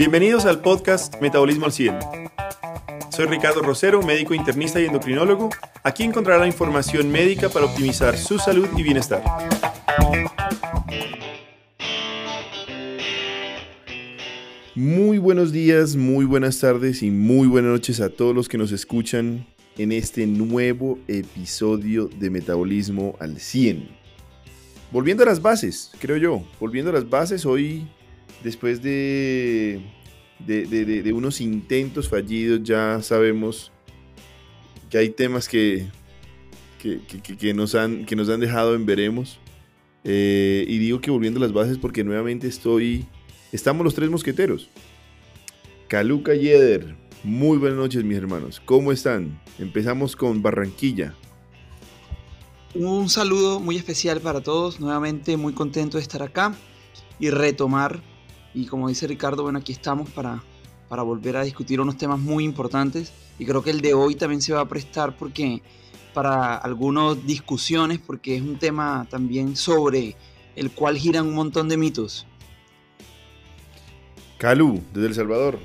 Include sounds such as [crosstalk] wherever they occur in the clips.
Bienvenidos al podcast Metabolismo al 100. Soy Ricardo Rosero, médico internista y endocrinólogo. Aquí encontrará información médica para optimizar su salud y bienestar. Muy buenos días, muy buenas tardes y muy buenas noches a todos los que nos escuchan en este nuevo episodio de Metabolismo al 100. Volviendo a las bases, creo yo, volviendo a las bases, hoy después de, de, unos intentos fallidos ya sabemos que hay temas que, que, nos, han, que nos han dejado en veremos. Eh, y digo que volviendo a las bases porque nuevamente estoy... Estamos los tres mosqueteros. Caluca y Eder. Muy buenas noches mis hermanos. ¿Cómo están? Empezamos con Barranquilla. Un saludo muy especial para todos. Nuevamente muy contento de estar acá y retomar y como dice Ricardo, bueno, aquí estamos para, para volver a discutir unos temas muy importantes. Y creo que el de hoy también se va a prestar porque para algunas discusiones, porque es un tema también sobre el cual giran un montón de mitos. Calú, desde El Salvador.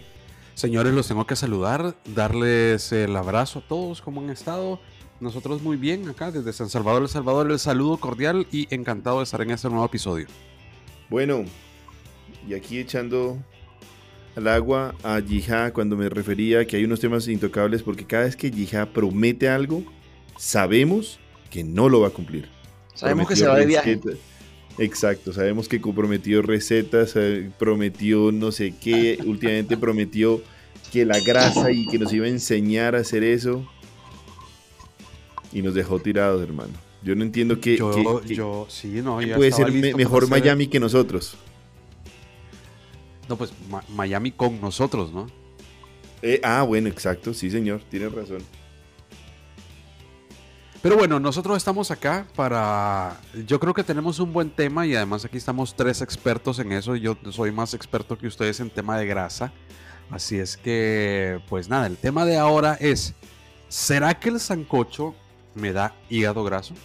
Señores, los tengo que saludar, darles el abrazo a todos, ¿cómo han estado? Nosotros muy bien acá desde San Salvador, El Salvador, el saludo cordial y encantado de estar en este nuevo episodio. Bueno, y aquí echando al agua a Yihá cuando me refería a que hay unos temas intocables porque cada vez que Yihá promete algo, sabemos que no lo va a cumplir. Sabemos que se va de viaje. Exacto, sabemos que comprometió recetas, eh, prometió no sé qué, [laughs] últimamente prometió que la grasa y que nos iba a enseñar a hacer eso. Y nos dejó tirados, hermano. Yo no entiendo qué, yo, sí, no, puede ser mejor Miami que nosotros. No, pues Miami con nosotros, ¿no? Eh, ah, bueno, exacto, sí, señor, tiene razón. Pero bueno, nosotros estamos acá para... Yo creo que tenemos un buen tema y además aquí estamos tres expertos en eso. Yo soy más experto que ustedes en tema de grasa. Así es que, pues nada, el tema de ahora es, ¿será que el sancocho me da hígado graso?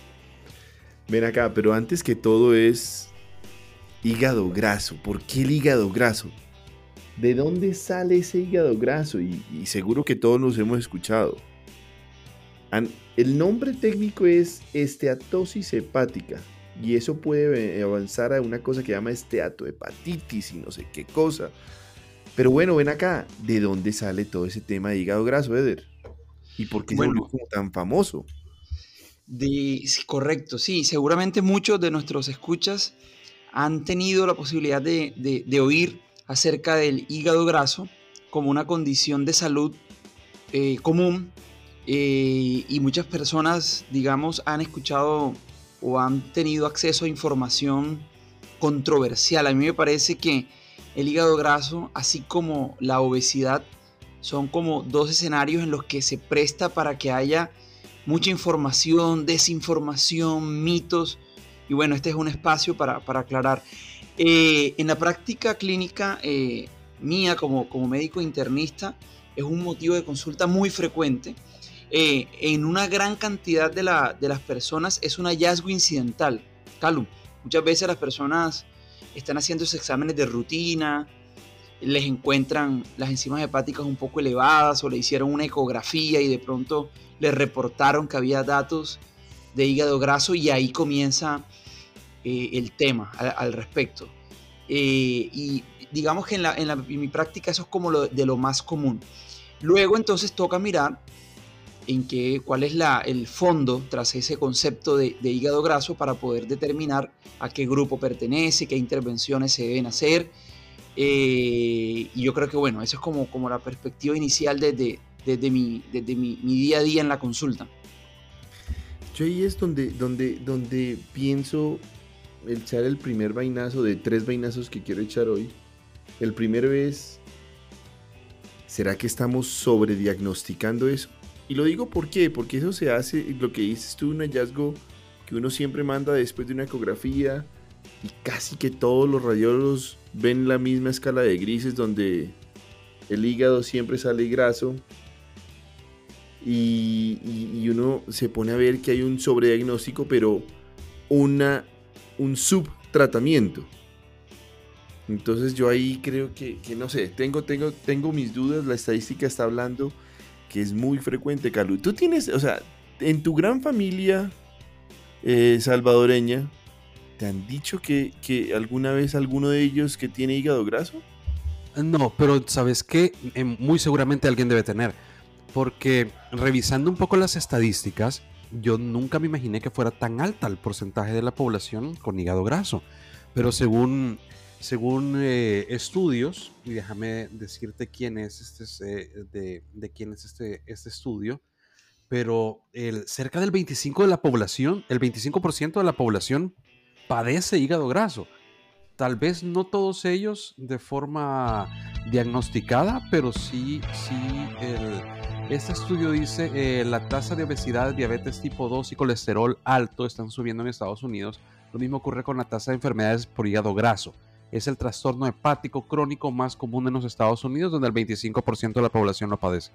Ven acá, pero antes que todo es Hígado graso. ¿Por qué el hígado graso? ¿De dónde sale ese hígado graso? Y, seguro que todos nos hemos escuchado. el nombre técnico es esteatosis hepática. Y eso puede avanzar a una cosa que se llama esteatohepatitis y no sé qué cosa. Pero bueno, ven acá, ¿de dónde sale todo ese tema de hígado graso, Eder? ¿Y por qué es tan famoso? De, correcto, sí, seguramente muchos de nuestros escuchas han tenido la posibilidad de, oír acerca del hígado graso como una condición de salud eh, común eh, y muchas personas, digamos, han escuchado o han tenido acceso a información controversial. A mí me parece que el hígado graso, así como la obesidad, son como dos escenarios en los que se presta para que haya mucha información, desinformación, mitos y bueno, este es un espacio para, aclarar. Eh, en la práctica clínica eh, mía como, como médico internista, es un motivo de consulta muy frecuente. Eh, en una gran cantidad de, las personas es un hallazgo incidental. Calum, muchas veces las personas están haciendo esos exámenes de rutina, les encuentran las enzimas hepáticas un poco elevadas o le hicieron una ecografía y de pronto les reportaron que había datos de hígado graso y ahí comienza eh, el tema al, respecto. Eh, y digamos que en, mi práctica eso es como lo, de lo más común. Luego entonces toca mirar en qué, cuál es la, el fondo tras ese concepto de, hígado graso para poder determinar a qué grupo pertenece, qué intervenciones se deben hacer. Eh, y yo creo que bueno, eso es como, como la perspectiva inicial desde, desde, mi, desde mi, mi día a día en la consulta. Yo ahí es donde, donde, donde pienso echar el primer vainazo de tres vainazos que quiero echar hoy. El primero es, ¿será que estamos sobrediagnosticando eso? Y lo digo por qué, porque eso se hace, lo que dices tú, un hallazgo que uno siempre manda después de una ecografía y casi que todos los radiólogos ven la misma escala de grises donde el hígado siempre sale graso y, y uno se pone a ver que hay un sobrediagnóstico, pero una un subtratamiento. Entonces yo ahí creo que, que, no sé, tengo, tengo, tengo mis dudas, la estadística está hablando que es muy frecuente, Carlos. Tú tienes, o sea, en tu gran familia eh, salvadoreña, ¿te han dicho que, que, alguna vez alguno de ellos que tiene hígado graso? No, pero ¿sabes qué? Em, muy seguramente alguien debe tener. Porque revisando un poco las estadísticas, yo nunca me imaginé que fuera tan alta el porcentaje de la población con hígado graso. Pero según, según eh, estudios, y déjame decirte quién es este, eh, de, de, quién es este, este estudio, pero el, cerca del 25% de la población, el 25% de la población padece hígado graso. Tal vez no todos ellos de forma diagnosticada, pero sí, sí, el, este estudio dice eh, la tasa de obesidad, diabetes tipo 2 y colesterol alto están subiendo en Estados Unidos. Lo mismo ocurre con la tasa de enfermedades por hígado graso. Es el trastorno hepático crónico más común en los Estados Unidos, donde el 25% de la población lo padece.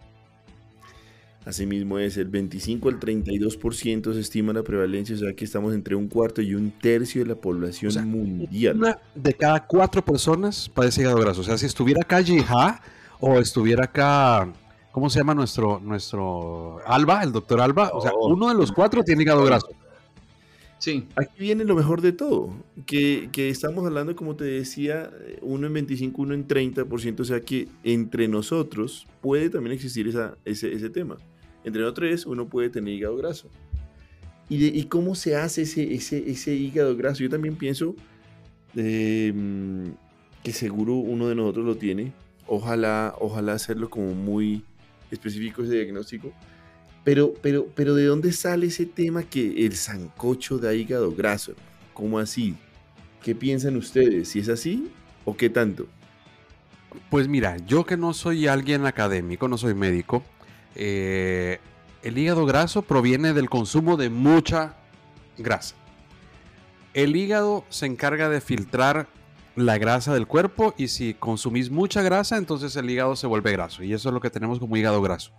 Asimismo es el 25 al 32% se estima la prevalencia, o sea que estamos entre un cuarto y un tercio de la población mundial. Una de cada cuatro personas padece hígado graso. O sea, si estuviera acá Jiha o estuviera acá, ¿cómo se llama nuestro, nuestro Alba, el doctor Alba? O sea, oh. uno de los cuatro tiene hígado graso. Sí. Aquí viene lo mejor de todo, que, que, estamos hablando, como te decía, uno en 25, uno en 30%, o sea que entre nosotros puede también existir esa, ese, ese tema. Entre otros, uno puede tener hígado graso. ¿Y, y cómo se hace ese, ese, ese, hígado graso? Yo también pienso eh, que seguro uno de nosotros lo tiene. Ojalá, ojalá hacerlo como muy específico ese diagnóstico. Pero, pero, pero ¿de dónde sale ese tema que el sancocho da hígado graso? ¿Cómo así? ¿Qué piensan ustedes? ¿Si es así o qué tanto? Pues mira, yo que no soy alguien académico, no soy médico, eh, el hígado graso proviene del consumo de mucha grasa. El hígado se encarga de filtrar la grasa del cuerpo y si consumís mucha grasa, entonces el hígado se vuelve graso. Y eso es lo que tenemos como hígado graso.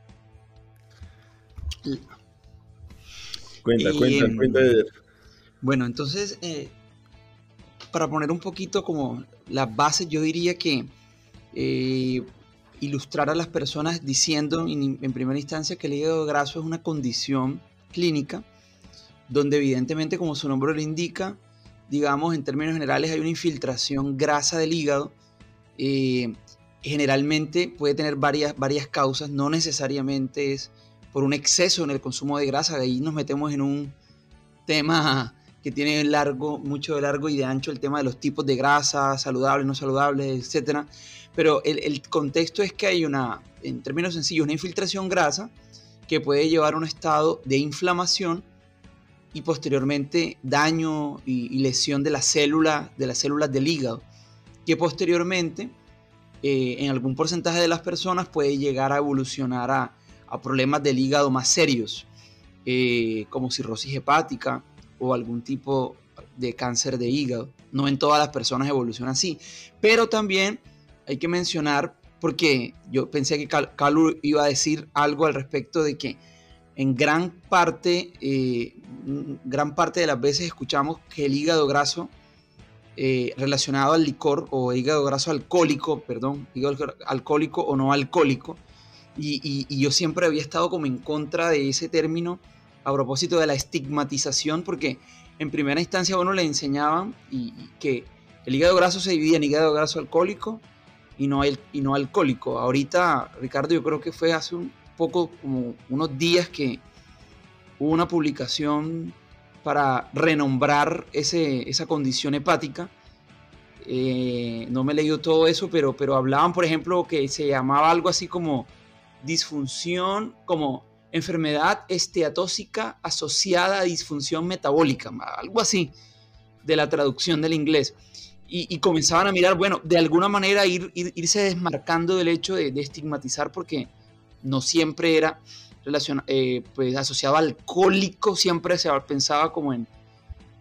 Cuenta, cuenta, cuenta. Bueno, entonces, eh, para poner un poquito como las bases, yo diría que eh, ilustrar a las personas diciendo en, primera instancia que el hígado graso es una condición clínica donde evidentemente como su nombre lo indica, digamos en términos generales hay una infiltración grasa del hígado. Eh, generalmente puede tener varias, varias causas, no necesariamente es por un exceso en el consumo de grasa, ahí nos metemos en un tema que tiene largo, mucho de largo y de ancho el tema de los tipos de grasa, saludables, no saludables, etcétera pero el, contexto es que hay una, en términos sencillos, una infiltración grasa que puede llevar a un estado de inflamación y posteriormente daño y, lesión de las células, de las células del hígado, que posteriormente eh, en algún porcentaje de las personas puede llegar a evolucionar a, problemas del hígado más serios, eh, como cirrosis hepática o algún tipo de cáncer de hígado. No en todas las personas evoluciona así, pero también hay que mencionar, porque yo pensé que Calu iba a decir algo al respecto de que en gran parte, eh, gran parte de las veces escuchamos que el hígado graso eh, relacionado al licor o hígado graso alcohólico, perdón, hígado alcohólico o no alcohólico, y, yo siempre había estado como en contra de ese término a propósito de la estigmatización, porque en primera instancia uno le enseñaban y que el hígado graso se dividía en hígado graso alcohólico y no, el, y no alcohólico. Ahorita, Ricardo, yo creo que fue hace un poco, como unos días que hubo una publicación para renombrar ese, esa condición hepática. Eh, no me he todo eso, pero, pero hablaban, por ejemplo, que se llamaba algo así como disfunción, como enfermedad esteatóxica asociada a disfunción metabólica, algo así de la traducción del inglés y, comenzaban a mirar, bueno, de alguna manera ir, irse desmarcando del hecho de, estigmatizar porque no siempre era eh, pues asociado al alcohólico, siempre se pensaba como en...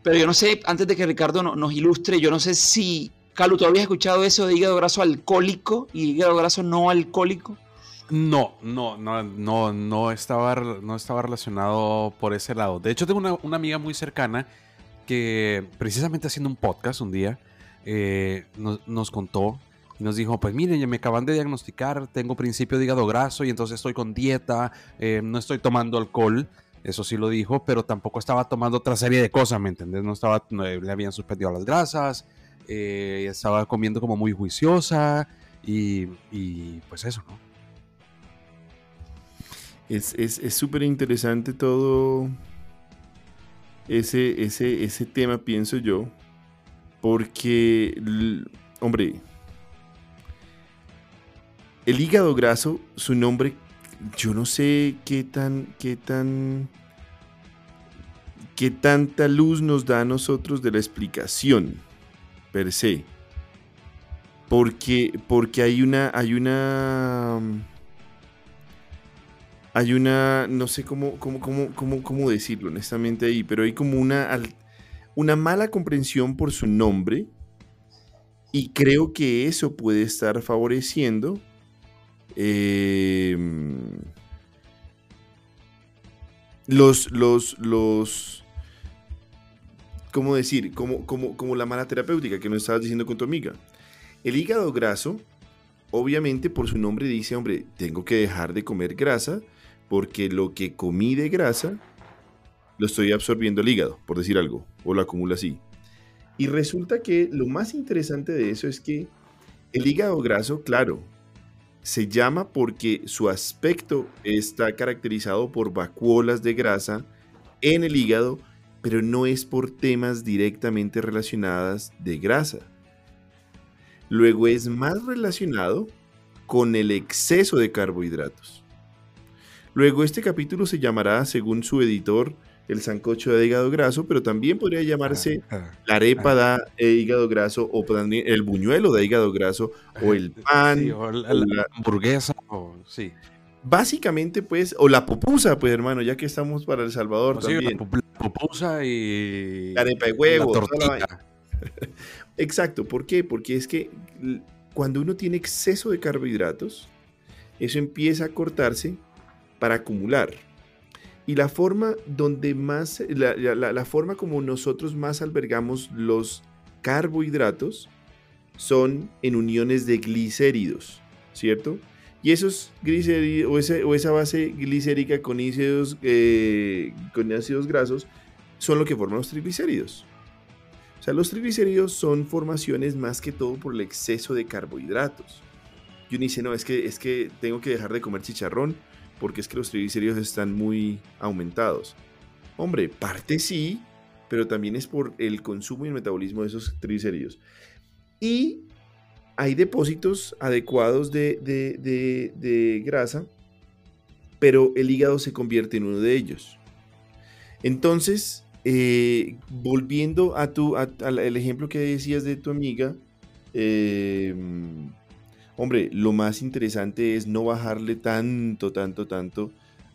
Pero yo no sé, antes de que Ricardo nos ilustre, yo no sé si, Calu, ¿tú habías escuchado eso de hígado graso alcohólico y hígado graso no alcohólico? No, no, no, no, no estaba, no estaba relacionado por ese lado. De hecho, tengo una, una amiga muy cercana que precisamente haciendo un podcast un día, eh, nos, contó y nos dijo, pues miren, ya me acaban de diagnosticar, tengo principio de hígado graso y entonces estoy con dieta, eh, no estoy tomando alcohol, eso sí lo dijo, pero tampoco estaba tomando otra serie de cosas, ¿me entendés? No estaba, le habían suspendido las grasas, eh, estaba comiendo como muy juiciosa y, pues eso, ¿no? Es súper interesante todo ese, ese, ese tema, pienso yo, porque, hombre, el hígado graso, su nombre, yo no sé qué tan, qué tan, qué tanta luz nos da a nosotros de la explicación per se. Porque, porque hay una, hay una, hay una, no sé cómo, cómo, cómo, cómo, cómo decirlo honestamente ahí, pero hay como una, una mala comprensión por su nombre y creo que eso puede estar favoreciendo em, los, los, los, ¿cómo decir? Como, como, como la mala terapéutica que nos estabas diciendo con tu amiga. El hígado graso, obviamente por su nombre dice, hombre, tengo que dejar de comer grasa porque lo que comí de grasa lo estoy absorbiendo el hígado, por decir algo, o lo acumula así. Y resulta que lo más interesante de eso es que el hígado graso, claro, se llama porque su aspecto está caracterizado por vacuolas de grasa en el hígado, pero no es por temas directamente relacionadas de grasa. Luego es más relacionado con el exceso de carbohidratos. Luego este capítulo se llamará, según su editor, el sancocho de hígado graso, pero también podría llamarse la arepa de hígado graso o el buñuelo de hígado graso o el pan o la, hamburguesa o sí. Básicamente, pues, o la pupusa, pues, hermano, ya que estamos para El Salvador también. la pupusa y la arepa de huevo, [laughs] Exacto, ¿por qué? Porque es que cuando uno tiene exceso de carbohidratos, eso empieza a cortarse para acumular. Y la forma donde más, la, forma como nosotros más albergamos los carbohidratos son en uniones de glicéridos, ¿cierto? Y esos glicéridos, o, esa base glicérica con ácidos, eh, con ácidos grasos, son lo que forman los triglicéridos. O sea, los triglicéridos son formaciones más que todo por el exceso de carbohidratos. Y uno dice, no, es que, es que tengo que dejar de comer chicharrón porque es que los triglicéridos están muy aumentados. Hombre, parte sí, pero también es por el consumo y el metabolismo de esos triglicéridos. Y hay depósitos adecuados de, grasa, pero el hígado se convierte en uno de ellos. Entonces, eh, volviendo a tu, al ejemplo que decías de tu amiga, eh, Hombre, lo más interesante es no bajarle tanto, tanto, tanto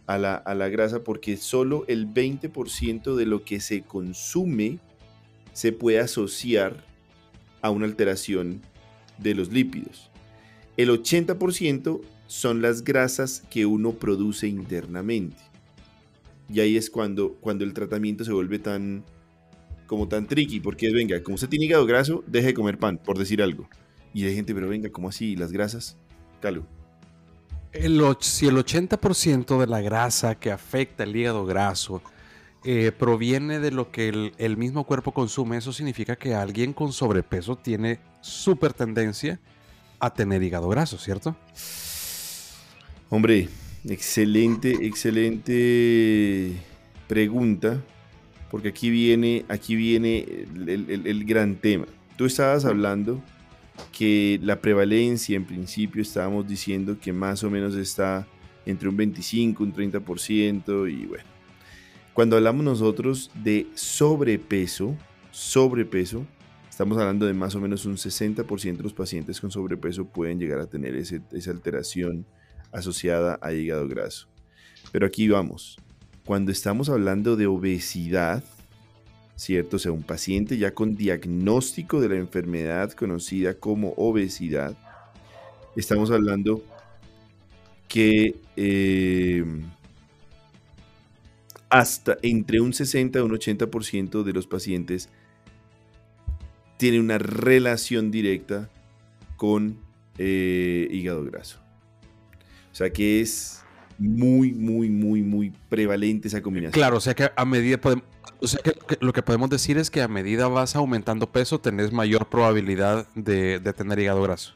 a la, grasa porque solo el 20% de lo que se consume se puede asociar a una alteración de los lípidos. El 80% son las grasas que uno produce internamente. Y ahí es cuando, cuando el tratamiento se vuelve tan como tan tricky, porque es, venga, como usted tiene hígado graso, deje de comer pan, por decir algo. Y hay gente, pero venga, ¿cómo así? ¿Las grasas? Calo. El, si el 80% de la grasa que afecta el hígado graso eh, proviene de lo que el, mismo cuerpo consume, eso significa que alguien con sobrepeso tiene súper tendencia a tener hígado graso, ¿cierto? Hombre, excelente, excelente pregunta, porque aquí viene, aquí viene el, el gran tema. Tú estabas hablando que la prevalencia en principio estábamos diciendo que más o menos está entre un 25, un 30% y bueno. Cuando hablamos nosotros de sobrepeso, sobrepeso, estamos hablando de más o menos un 60% de los pacientes con sobrepeso pueden llegar a tener esa alteración asociada a hígado graso. Pero aquí vamos. Cuando estamos hablando de obesidad, ¿cierto? O sea, un paciente ya con diagnóstico de la enfermedad conocida como obesidad, estamos hablando que eh, hasta entre un 60 y un 80% de los pacientes tiene una relación directa con eh, hígado graso. O sea que es muy, muy, muy, muy prevalente esa combinación. Claro, o sea que a medida podemos, o sea que, lo que podemos decir es que a medida vas aumentando peso, tenés mayor probabilidad de, tener hígado graso.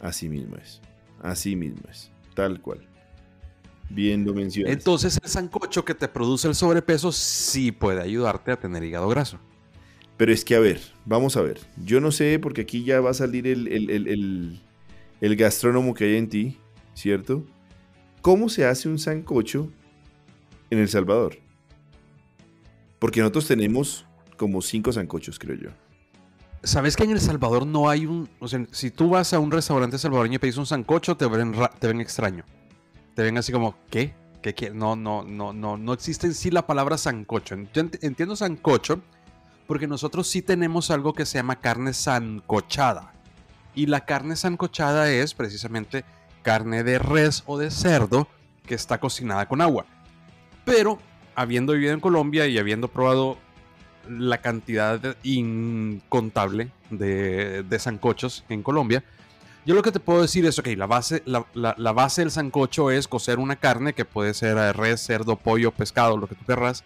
Así mismo es. Así mismo es. Tal cual. Bien lo mencionas. Entonces el sancocho que te produce el sobrepeso sí puede ayudarte a tener hígado graso. Pero es que, a ver, vamos a ver. Yo no sé, porque aquí ya va a salir el, el, el gastrónomo que hay en ti, ¿cierto? ¿Cómo se hace un sancocho en El Salvador? Porque nosotros tenemos como cinco sancochos, creo yo. ¿Sabes que en El Salvador no hay un... O sea, si tú vas a un restaurante salvadoreño y pedís un sancocho, te ven, te ven extraño. Te ven así como, ¿qué? ¿Qué, qué? No, no, no, no, no existe en sí la palabra sancocho. Yo entiendo sancocho porque nosotros sí tenemos algo que se llama carne sancochada. Y la carne sancochada es precisamente carne de res o de cerdo que está cocinada con agua. Pero habiendo vivido en Colombia y habiendo probado la cantidad incontable de, sancochos en Colombia, yo lo que te puedo decir es, ok, la base, la, base del sancocho es cocer una carne que puede ser res, cerdo, pollo, pescado, lo que tú querrás.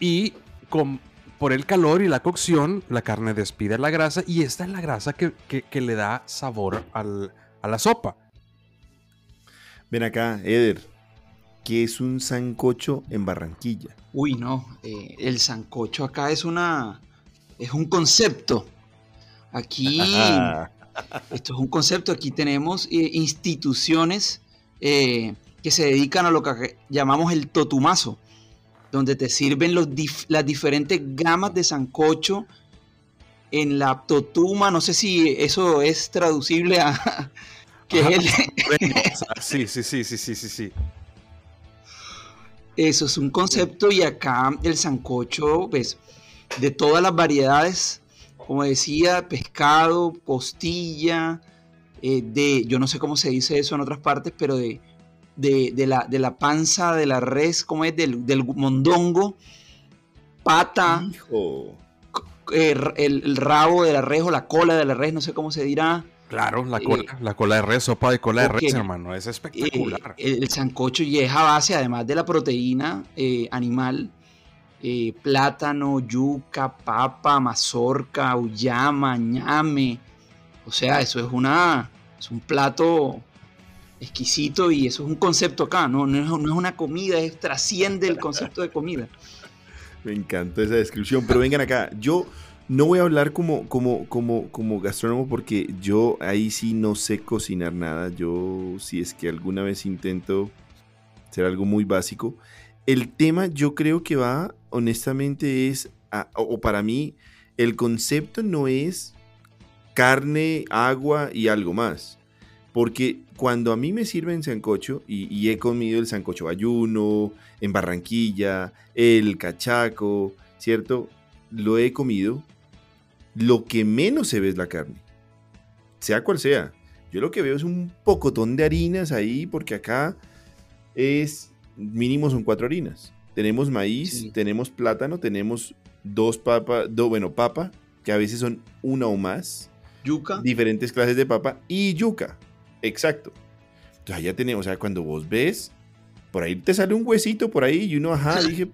Y con, por el calor y la cocción, la carne despide la grasa y esta es la grasa que, le da sabor a la sopa. Ven acá, Eder. ¿Qué es un sancocho en Barranquilla? Uy, no. Eh, el sancocho acá es una. Es un concepto. Aquí. [laughs] esto es un concepto. Aquí tenemos eh, instituciones eh, que se dedican a lo que llamamos el totumazo, donde te sirven los las diferentes gamas de sancocho en la totuma. No sé si eso es traducible a, [laughs] [laughs] sí, sí, sí, sí, sí, sí, Eso es un concepto y acá el sancocho, pues, de todas las variedades, como decía, pescado, postilla, eh, de, yo no sé cómo se dice eso en otras partes, pero de, de, la, de la, panza de la res, como es? Del, del mondongo, pata, eh, el, el, rabo de la res o la cola de la res, no sé cómo se dirá. Claro, la cola, la cola de res, sopa de cola de res, hermano, es espectacular. Eh, el, sancocho y es a base, además de la proteína eh, animal, eh, plátano, yuca, papa, mazorca, uyama, ñame. O sea, eso es una es un plato exquisito y eso es un concepto acá, no, no, es, no es una comida, es, trasciende el concepto de comida. [laughs] Me encanta esa descripción, pero vengan acá, yo no voy a hablar como, como, como, como gastrónomo porque yo ahí sí no sé cocinar nada. Yo si es que alguna vez intento hacer algo muy básico. El tema yo creo que va, honestamente, es, o para mí, el concepto no es carne, agua y algo más. Porque cuando a mí me sirven sancocho, y, y he comido el sancocho ayuno, en Barranquilla, el cachaco, ¿cierto? Lo he comido lo que menos se ve es la carne. Sea cual sea. Yo lo que veo es un pocotón de harinas ahí, porque acá es mínimo son cuatro harinas. Tenemos maíz, tenemos plátano, tenemos dos papas, dos, bueno, papa, que a veces son una o más. Yuca. Diferentes clases de papa y yuca. Exacto. Entonces ya tenemos, o sea, cuando vos ves, por ahí te sale un huesito por ahí y uno, ajá, [laughs] dije,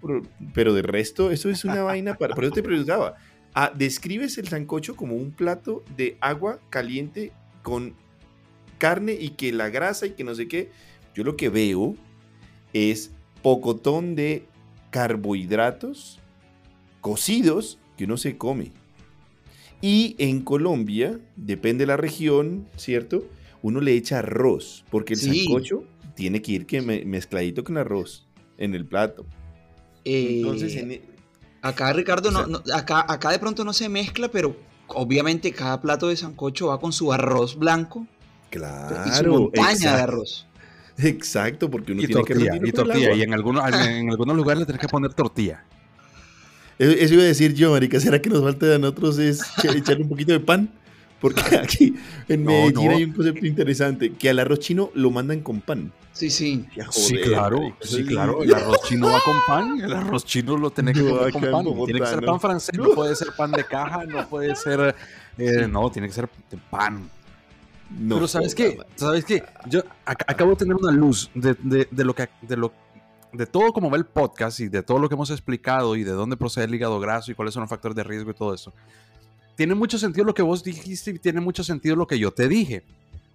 pero, de resto, eso es una vaina para. Por eso te preguntaba, Ah, describes el sancocho como un plato de agua caliente con carne y que la grasa y que no sé qué. Yo lo que veo es pocotón de carbohidratos cocidos que uno se come. Y en Colombia, depende de la región, ¿cierto? Uno le echa arroz, porque el sancocho tiene que ir que mezcladito con arroz en el plato. Entonces, en, e Acá, Ricardo, no, acá, acá de pronto no se mezcla, pero obviamente cada plato de sancocho va con su arroz blanco. Claro. Y su montaña de arroz. Exacto, porque uno y tiene tortilla, que Y tortilla, y en algunos, en, algunos lugares le tienes que poner tortilla. Eso iba a decir yo, marica, ¿será que nos falta de nosotros es echarle un poquito de pan? Porque [laughs] aquí en Medellín hay un concepto interesante, que al arroz chino lo mandan con pan. Sí, sí. sí, claro, sí, claro. El arroz chino va con pan. El arroz chino lo tiene que comer con pan. tiene que ser pan francés, no puede ser pan de caja, no [laughs] puede ser. Eh, no, tiene que ser pan. No, Pero sabes qué, sabes qué, yo acabo de tener una luz de, de, de, lo que de lo de todo como va el podcast y de todo lo que hemos explicado y de dónde procede el hígado graso y cuáles son los factores de riesgo y todo eso. Tiene mucho sentido lo que vos dijiste y tiene mucho sentido lo que yo te dije.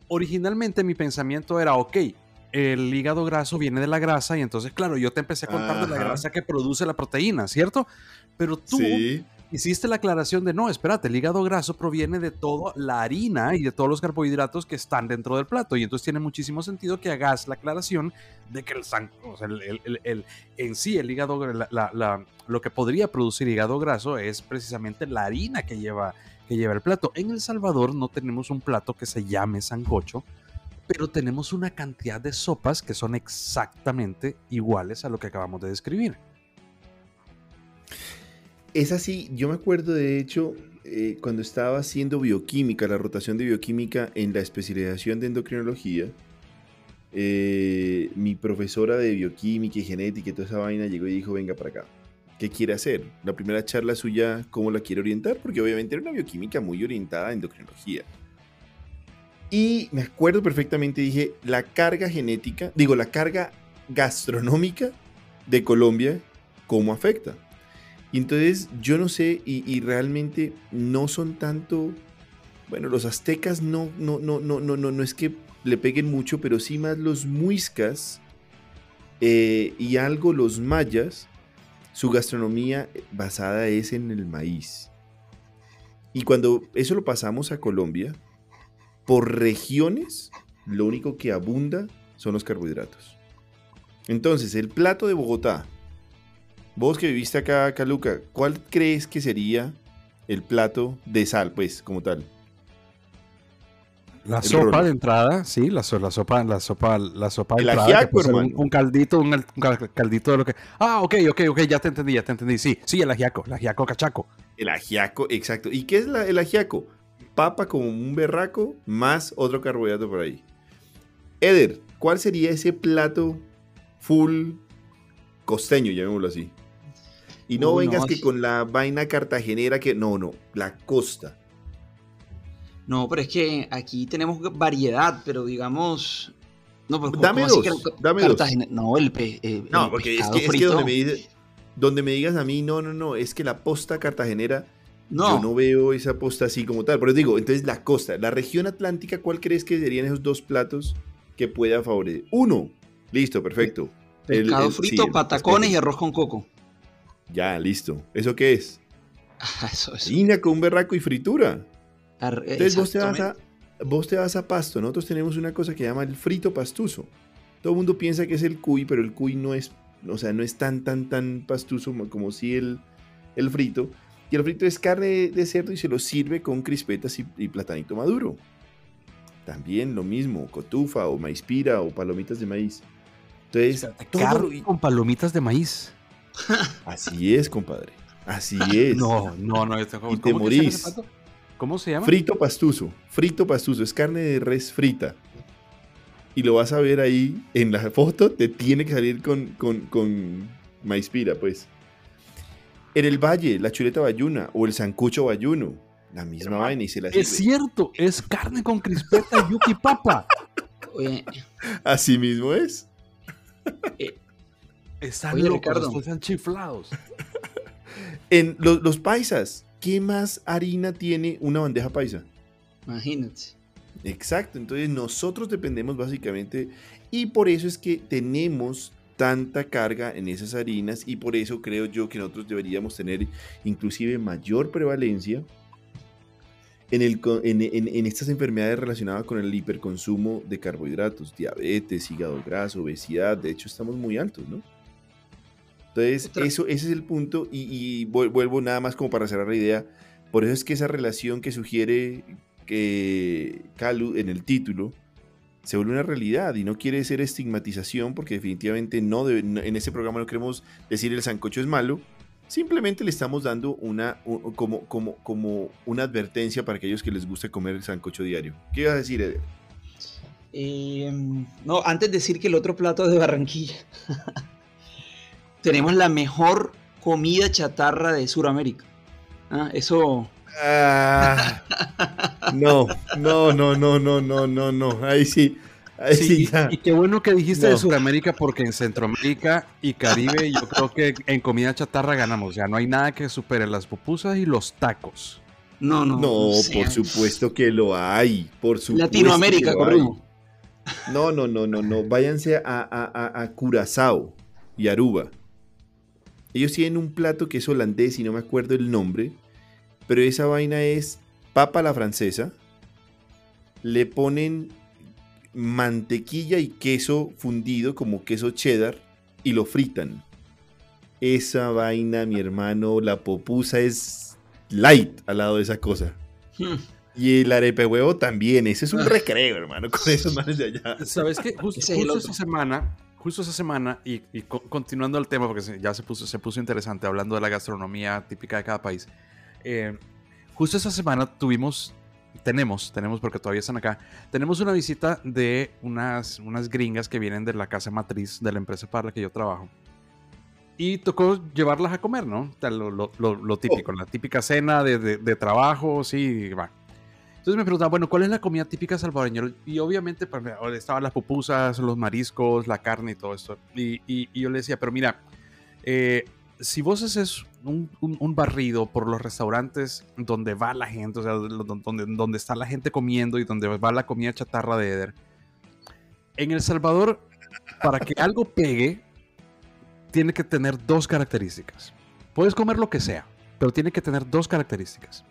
Originalmente mi pensamiento era, ok, el hígado graso viene de la grasa y entonces, claro, yo te empecé a contar de la grasa que produce la proteína, ¿cierto? Pero tú hiciste la aclaración de, no, espérate, el hígado graso proviene de toda la harina y de todos los carbohidratos que están dentro del plato. Y entonces tiene muchísimo sentido que hagas la aclaración de que el, o sea, el, en sí el hígado, lo que podría producir hígado graso es precisamente la harina que lleva, que lleva el plato. En El Salvador no tenemos un plato que se llame sancocho pero tenemos una cantidad de sopas que son exactamente iguales a lo que acabamos de describir. Es así, yo me acuerdo de hecho eh, cuando estaba haciendo bioquímica, la rotación de bioquímica en la especialización de endocrinología, eh, mi profesora de bioquímica y genética y toda esa vaina llegó y dijo, venga para acá, ¿qué quiere hacer? La primera charla suya, ¿cómo la quiere orientar? Porque obviamente era una bioquímica muy orientada a endocrinología. Y me acuerdo perfectamente, dije, la carga genética, digo, la carga gastronómica de Colombia, ¿cómo afecta? Y entonces yo no sé, y, realmente no son tanto, bueno, los aztecas no, no, no, no, no, no, no es que le peguen mucho, pero sí más los muiscas eh, y algo los mayas, su gastronomía basada es en el maíz. Y cuando eso lo pasamos a Colombia, por regiones, lo único que abunda son los carbohidratos. Entonces, el plato de Bogotá, vos que viviste acá, Caluca, ¿cuál crees que sería el plato de sal, pues, como tal? La sopa de entrada, sí, la, la, sopa, la sopa, la sopa de el entrada. un, caldito, un, caldito de lo que. Ah, ok, ok, ok, ya te entendí, ya te entendí. Sí, sí, el ajiaco, el ajiaco cachaco. El ajiaco, exacto. ¿Y qué es el ajiaco? Papa como un berraco, más otro carbohidrato por ahí. Eder, ¿cuál sería ese plato full costeño, llamémoslo así? Y no vengas que con la vaina cartagenera que... No, no, la costa. No, pero es que aquí tenemos variedad, pero digamos... No, dame dos, dame dos. No, el, eh, No, porque es que, es que donde, me donde me digas a mí, no, no, no, es que la posta cartagenera no. Yo no veo esa posta así como tal. Pero digo, entonces la costa, la región atlántica, ¿cuál crees que serían esos dos platos que pueda favorecer? Uno, listo, perfecto. Pescado frito, patacones y arroz con coco. Ya, listo. ¿Eso qué es? [laughs] Eso con un berraco y fritura. entonces vos te, vas a, vos te vas a pasto. Nosotros tenemos una cosa que se llama el frito pastuso. Todo el mundo piensa que es el cuy, pero el cuy no es, o sea, no es tan, tan, tan pastuso como si el, el frito. Y el frito es carne de cerdo y se lo sirve con crispetas y, platanito maduro. También lo mismo, cotufa o maíz pira o palomitas de maíz. Entonces, carne con palomitas de maíz. [laughs] Así es, compadre. Así es. No, no, no. y te morís. ¿Cómo se llama? Frito pastuso. Frito pastuso. Es carne de res frita. Y lo vas a ver ahí en la foto. Te tiene que salir con, con, con maíz pira, pues. En el valle, la chuleta bayuna o el sancucho bayuno. La misma vaina y se la Es cierto, es carne con crispeta yuki papa. Así mismo es. Eh, están locos, están chiflados. En los, paisas, ¿qué más harina tiene una bandeja paisa? Imagínate. Exacto, entonces nosotros dependemos básicamente y por eso es que tenemos tanta carga en esas harinas y por eso creo yo que nosotros deberíamos tener inclusive mayor prevalencia en, el, en, estas enfermedades relacionadas con el hiperconsumo de carbohidratos, diabetes, hígado graso, obesidad, de hecho estamos muy altos, ¿no? Entonces, eso, ese es el punto y, y, vuelvo nada más como para cerrar la idea, por eso es que esa relación que sugiere que Calu en el título, se vuelve una realidad y no quiere ser estigmatización porque definitivamente no en ese programa no queremos decir el sancocho es malo, Simplemente le estamos dando una, como, como, como una advertencia para aquellos que les guste comer sancocho diario. ¿Qué ibas a decir, Eder? Em, no, antes de decir que el otro plato de Barranquilla. [laughs] Tenemos la mejor comida chatarra de Sudamérica. Ah, eso. Ah, no, no, no, no, no, no, no, no. Ahí sí. Y, qué bueno que dijiste de Sudamérica porque en Centroamérica y Caribe yo creo que en comida chatarra ganamos. Ya no hay nada que supere las pupusas y los tacos. No, no. No, por supuesto que lo hay. Por supuesto Latinoamérica, correcto. No, no, no, no, no. Váyanse a, a, a, Curazao y Aruba. Ellos tienen un plato que es holandés y no me acuerdo el nombre. Pero esa vaina es papa la francesa. Le ponen mantequilla y queso fundido como queso cheddar y lo fritan. Esa vaina, mi hermano, la popusa es light al lado de esa cosa. Hmm. Y el arepe huevo también, ese es un ah. recreo, hermano, con esos manes de allá. ¿Sabes qué? Justo, esa semana, justo esa semana, y, continuando el tema, porque ya se puso, se puso interesante hablando de la gastronomía típica de cada país. Eh, justo esa semana tuvimos tenemos, tenemos porque todavía están acá, tenemos una visita de unas, unas gringas que vienen de la casa matriz de la empresa para la que yo trabajo. Y tocó llevarlas a comer, ¿no? Lo, lo, lo, típico, la típica cena de, de, trabajo, sí, va. Entonces me preguntaban, bueno, ¿cuál es la comida típica salvadoreña? Y obviamente pues, estaban las pupusas, los mariscos, la carne y todo esto. Y, y, y yo le decía, pero mira, eh, si vos haces un, barrido por los restaurantes donde va la gente, o sea, donde, donde está la gente comiendo y donde va la comida chatarra de Eder, en El Salvador, para que algo pegue, tiene que tener dos características. Puedes comer lo que sea, pero tiene que tener dos características.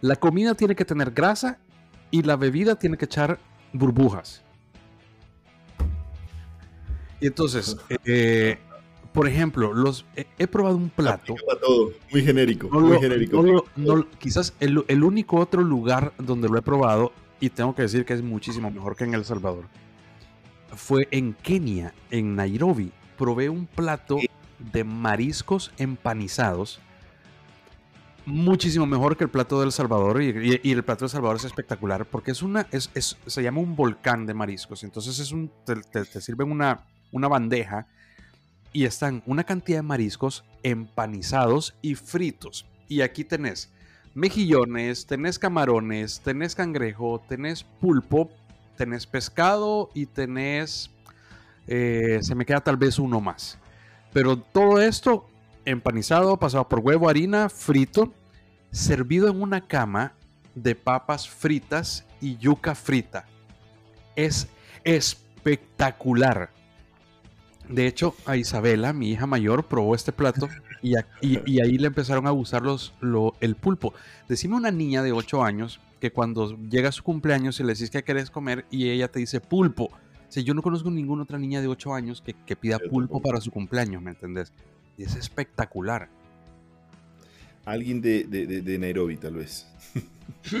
La comida tiene que tener grasa y la bebida tiene que echar burbujas. Y entonces, [laughs] eh, por ejemplo, los he, probado un plato. Todo, muy genérico. muy genérico. quizás el, único otro lugar donde lo he probado, y tengo que decir que es muchísimo mejor que en El Salvador, fue en Kenia, en Nairobi. Probé un plato de mariscos empanizados. Muchísimo mejor que el plato del Salvador. Y, el plato del Salvador es espectacular porque es una. Es, se llama un volcán de mariscos. Entonces es un. Te, te sirven una, una bandeja y están una cantidad de mariscos empanizados y fritos. Y aquí tenés mejillones, tenés camarones, tenés cangrejo, tenés pulpo, tenés pescado y tenés... Eh, se me queda tal vez uno más. Pero todo esto empanizado, pasado por huevo, harina, frito, servido en una cama de papas fritas y yuca frita. Es espectacular. De hecho, a Isabela, mi hija mayor, probó este plato y, y, ahí le empezaron a gustar los, el pulpo. Decime una niña de 8 años que cuando llega su cumpleaños y le decís que querés comer y ella te dice pulpo. O yo no conozco ninguna otra niña de 8 años que, que pida pulpo para su cumpleaños, ¿me entendés? Y es espectacular. Alguien de, de Nairobi, tal vez. [laughs]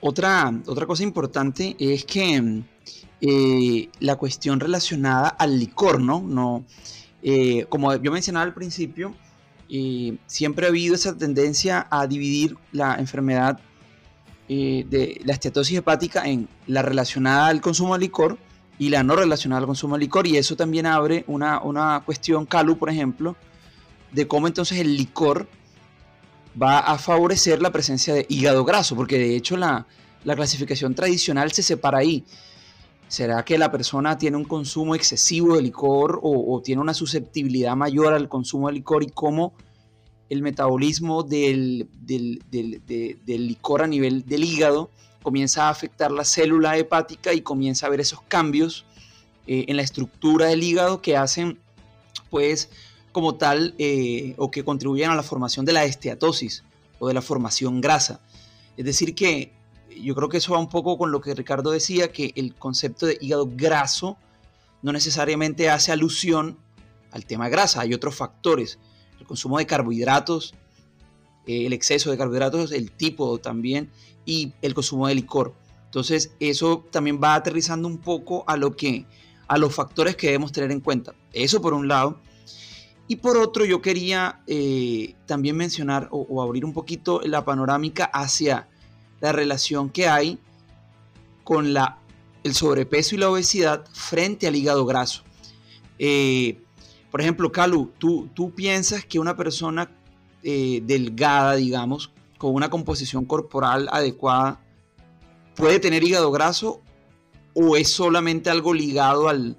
otra, otra cosa importante es que eh, la cuestión relacionada al licor, ¿no? no eh, como yo mencionaba al principio, eh, siempre ha habido esa tendencia a dividir la enfermedad de la esteatosis hepática en la relacionada al consumo de licor y la no relacionada al consumo de licor. Y eso también abre una, una cuestión, Calu, por ejemplo, de cómo entonces el licor va a favorecer la presencia de hígado graso, porque de hecho la, la clasificación tradicional se separa ahí. ¿Será que la persona tiene un consumo excesivo de licor o, tiene una susceptibilidad mayor al consumo de licor y cómo el metabolismo del, licor a nivel del hígado comienza a afectar la célula hepática y comienza a ver esos cambios eh, en la estructura del hígado que hacen, pues, como tal, eh, o que contribuyen a la formación de la esteatosis o de la formación grasa. Es decir, que yo creo que eso va un poco con lo que Ricardo decía, que el concepto de hígado graso no necesariamente hace alusión al tema grasa, hay otros factores, el consumo de carbohidratos, eh, el exceso de carbohidratos, el tipo también, y el consumo de licor. Entonces, eso también va aterrizando un poco a lo que a los factores que debemos tener en cuenta. Eso por un lado. Y por otro, yo quería eh, también mencionar o, abrir un poquito la panorámica hacia la relación que hay con la, el sobrepeso y la obesidad frente al hígado graso. Eh, por ejemplo, Calu, ¿tú, tú piensas que una persona eh, delgada, digamos, con una composición corporal adecuada, puede tener hígado graso o es solamente algo ligado al,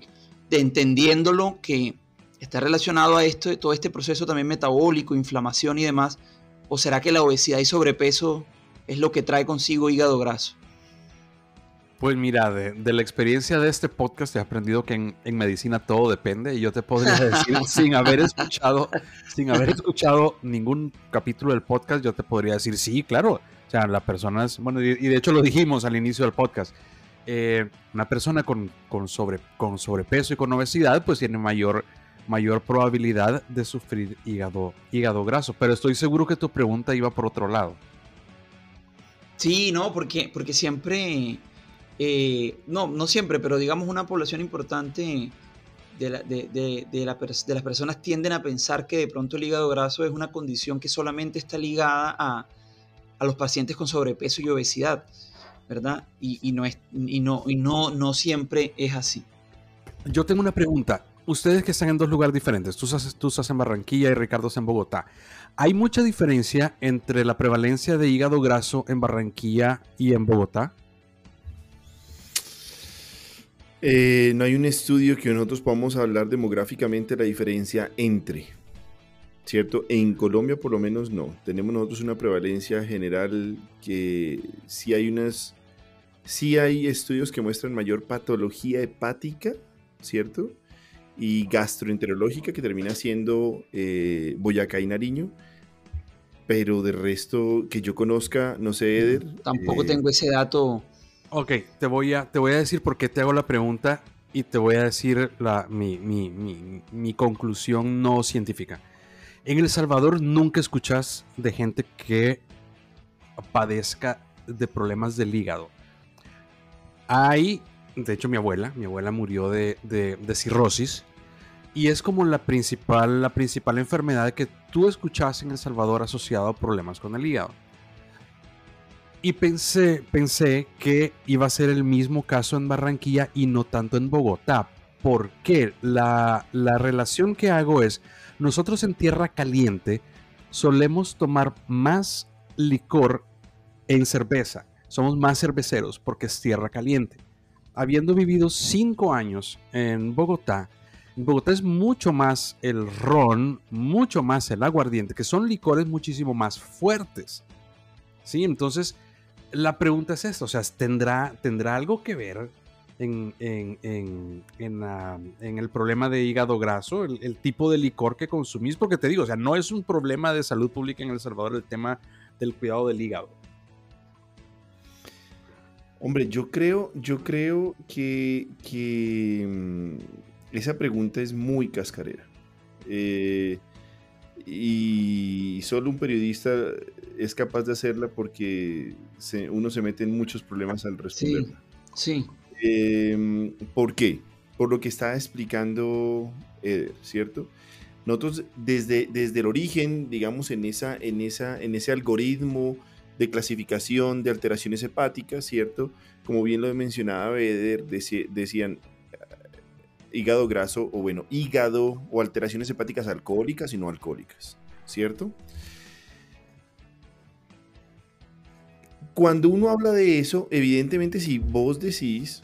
de entendiéndolo que está relacionado a esto, todo este proceso también metabólico, inflamación y demás, o será que la obesidad y sobrepeso es lo que trae consigo hígado graso? Pues mira, de, la experiencia de este podcast he aprendido que en, medicina todo depende y yo te podría [laughs] decir sin haber escuchado, sin haber escuchado ningún capítulo del podcast, yo te podría decir sí, claro. O sea, la persona es, bueno, y, de hecho lo dijimos al inicio del podcast. Eh, una persona con, sobre, con sobrepeso y con obesidad, pues tiene mayor, mayor probabilidad de sufrir hígado, hígado graso. Pero estoy seguro que tu pregunta iba por otro lado. Sí, no, porque, porque siempre eh, no, no siempre, pero digamos una población importante de, de, las personas tienden a pensar que de pronto el hígado graso es una condición que solamente está ligada a, los pacientes con sobrepeso y obesidad, ¿verdad? Y, no, es, y, no, y no, no siempre es así. Yo tengo una pregunta. Ustedes que están en dos lugares diferentes, tú estás, en Barranquilla y Ricardo está en Bogotá. ¿Hay mucha diferencia entre la prevalencia de hígado graso en Barranquilla y en Bogotá? Eh, no hay un estudio que nosotros podamos hablar demográficamente la diferencia entre, ¿cierto? En Colombia por lo menos no. Tenemos nosotros una prevalencia general que sí hay unas, sí hay estudios que muestran mayor patología hepática, ¿cierto? Y gastroenterológica que termina siendo eh, Boyacá y Nariño. Pero de resto que yo conozca, no sé, Eder. Tampoco eh, tengo ese dato Ok, te voy, a, te voy a decir por qué te hago la pregunta y te voy a decir la, mi, mi, conclusión no científica. En El Salvador nunca escuchas de gente que padezca de problemas del hígado. Hay, de hecho mi abuela, mi abuela murió de, de, de cirrosis y es como la principal, la principal enfermedad que tú escuchas en El Salvador asociado a problemas con el hígado. Y pensé, pensé que iba a ser el mismo caso en Barranquilla y no tanto en Bogotá. Porque la, la relación que hago es, nosotros en Tierra Caliente solemos tomar más licor en cerveza. Somos más cerveceros porque es Tierra Caliente. Habiendo vivido cinco años en Bogotá, en Bogotá es mucho más el ron, mucho más el aguardiente, que son licores muchísimo más fuertes. ¿Sí? Entonces, la pregunta es esta, o sea, ¿tendrá, tendrá algo que ver en, el problema de hígado graso, el, tipo de licor que consumís? Porque te digo, o sea, no es un problema de salud pública en El Salvador el tema del cuidado del hígado. Hombre, yo creo, yo creo que, mm, esa pregunta es muy cascarera. Eh, y solo un periodista es capaz de hacerla porque uno se mete en muchos problemas al responderla. Sí. Em, ¿Por qué? Por lo que está explicando Eder, ¿cierto? Nosotros desde, desde el origen, digamos, en, esa, en, esa, en ese algoritmo de clasificación de alteraciones hepáticas, ¿cierto? Como bien lo mencionaba Eder, decían hígado graso o bueno, hígado o alteraciones hepáticas alcohólicas y no alcohólicas, ¿cierto? Cuando uno habla de eso, evidentemente si vos decís,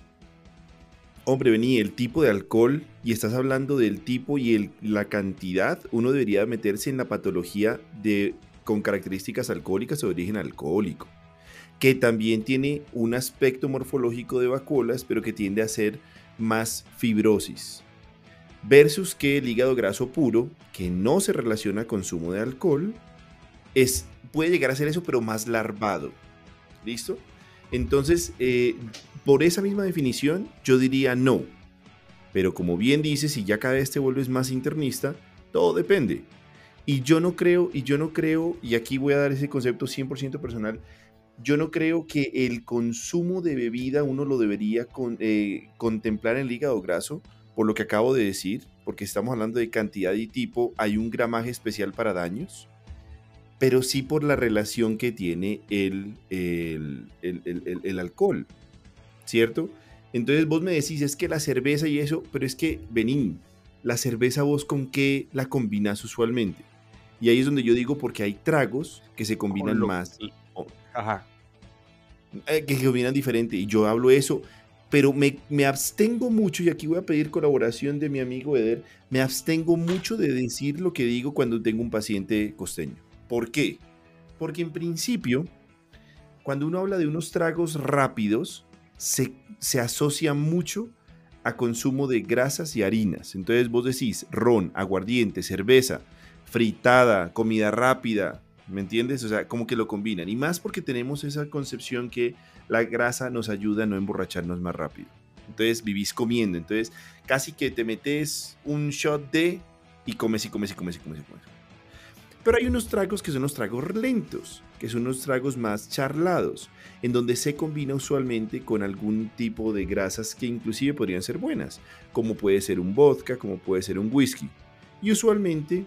hombre, vení, el tipo de alcohol y estás hablando del tipo y la cantidad, uno debería meterse en la patología de, con características alcohólicas o de origen alcohólico, que también tiene un aspecto morfológico de vacuolas, pero que tiende a ser más fibrosis. Versus que el hígado graso puro, que no se relaciona a consumo de alcohol, es, puede llegar a ser eso, pero más larvado. ¿Listo? Entonces, eh, por esa misma definición, yo diría no. Pero como bien dices, si ya cada vez te vuelves más internista, todo depende. Y yo no creo, y yo no creo, y aquí voy a dar ese concepto 100% personal, yo no creo que el consumo de bebida uno lo debería eh, contemplar en el hígado graso, por lo que acabo de decir. porque estamos hablando de cantidad y tipo, hay un gramaje especial para daños, pero sí por la relación que tiene el, el, el, el alcohol, ¿cierto? Entonces vos me decís, es que la cerveza y eso, pero es que, vení, la cerveza vos con qué la combinas usualmente. Y ahí es donde yo digo, porque hay tragos que se combinan más. Ajá. Eh, que combinan diferente. Y yo hablo eso, pero me, me, abstengo mucho, y aquí voy a pedir colaboración de mi amigo Eder, me abstengo mucho de decir lo que digo cuando tengo un paciente costeño. ¿Por qué? Porque en principio, cuando uno habla de unos tragos rápidos, se, se asocia mucho a consumo de grasas y harinas. Entonces vos decís ron, aguardiente, cerveza, fritada, comida rápida, ¿me entiendes? O sea, como que lo combinan. Y más porque tenemos esa concepción que la grasa nos ayuda a no emborracharnos más rápido. Entonces vivís comiendo. Entonces casi que te metes un shot de y comes y comes y comes y comes y comes. Pero hay unos tragos que son los tragos lentos, que son unos tragos más charlados, en donde se combina usualmente con algún tipo de grasas que inclusive podrían ser buenas, como puede ser un vodka, como puede ser un whisky. Y usualmente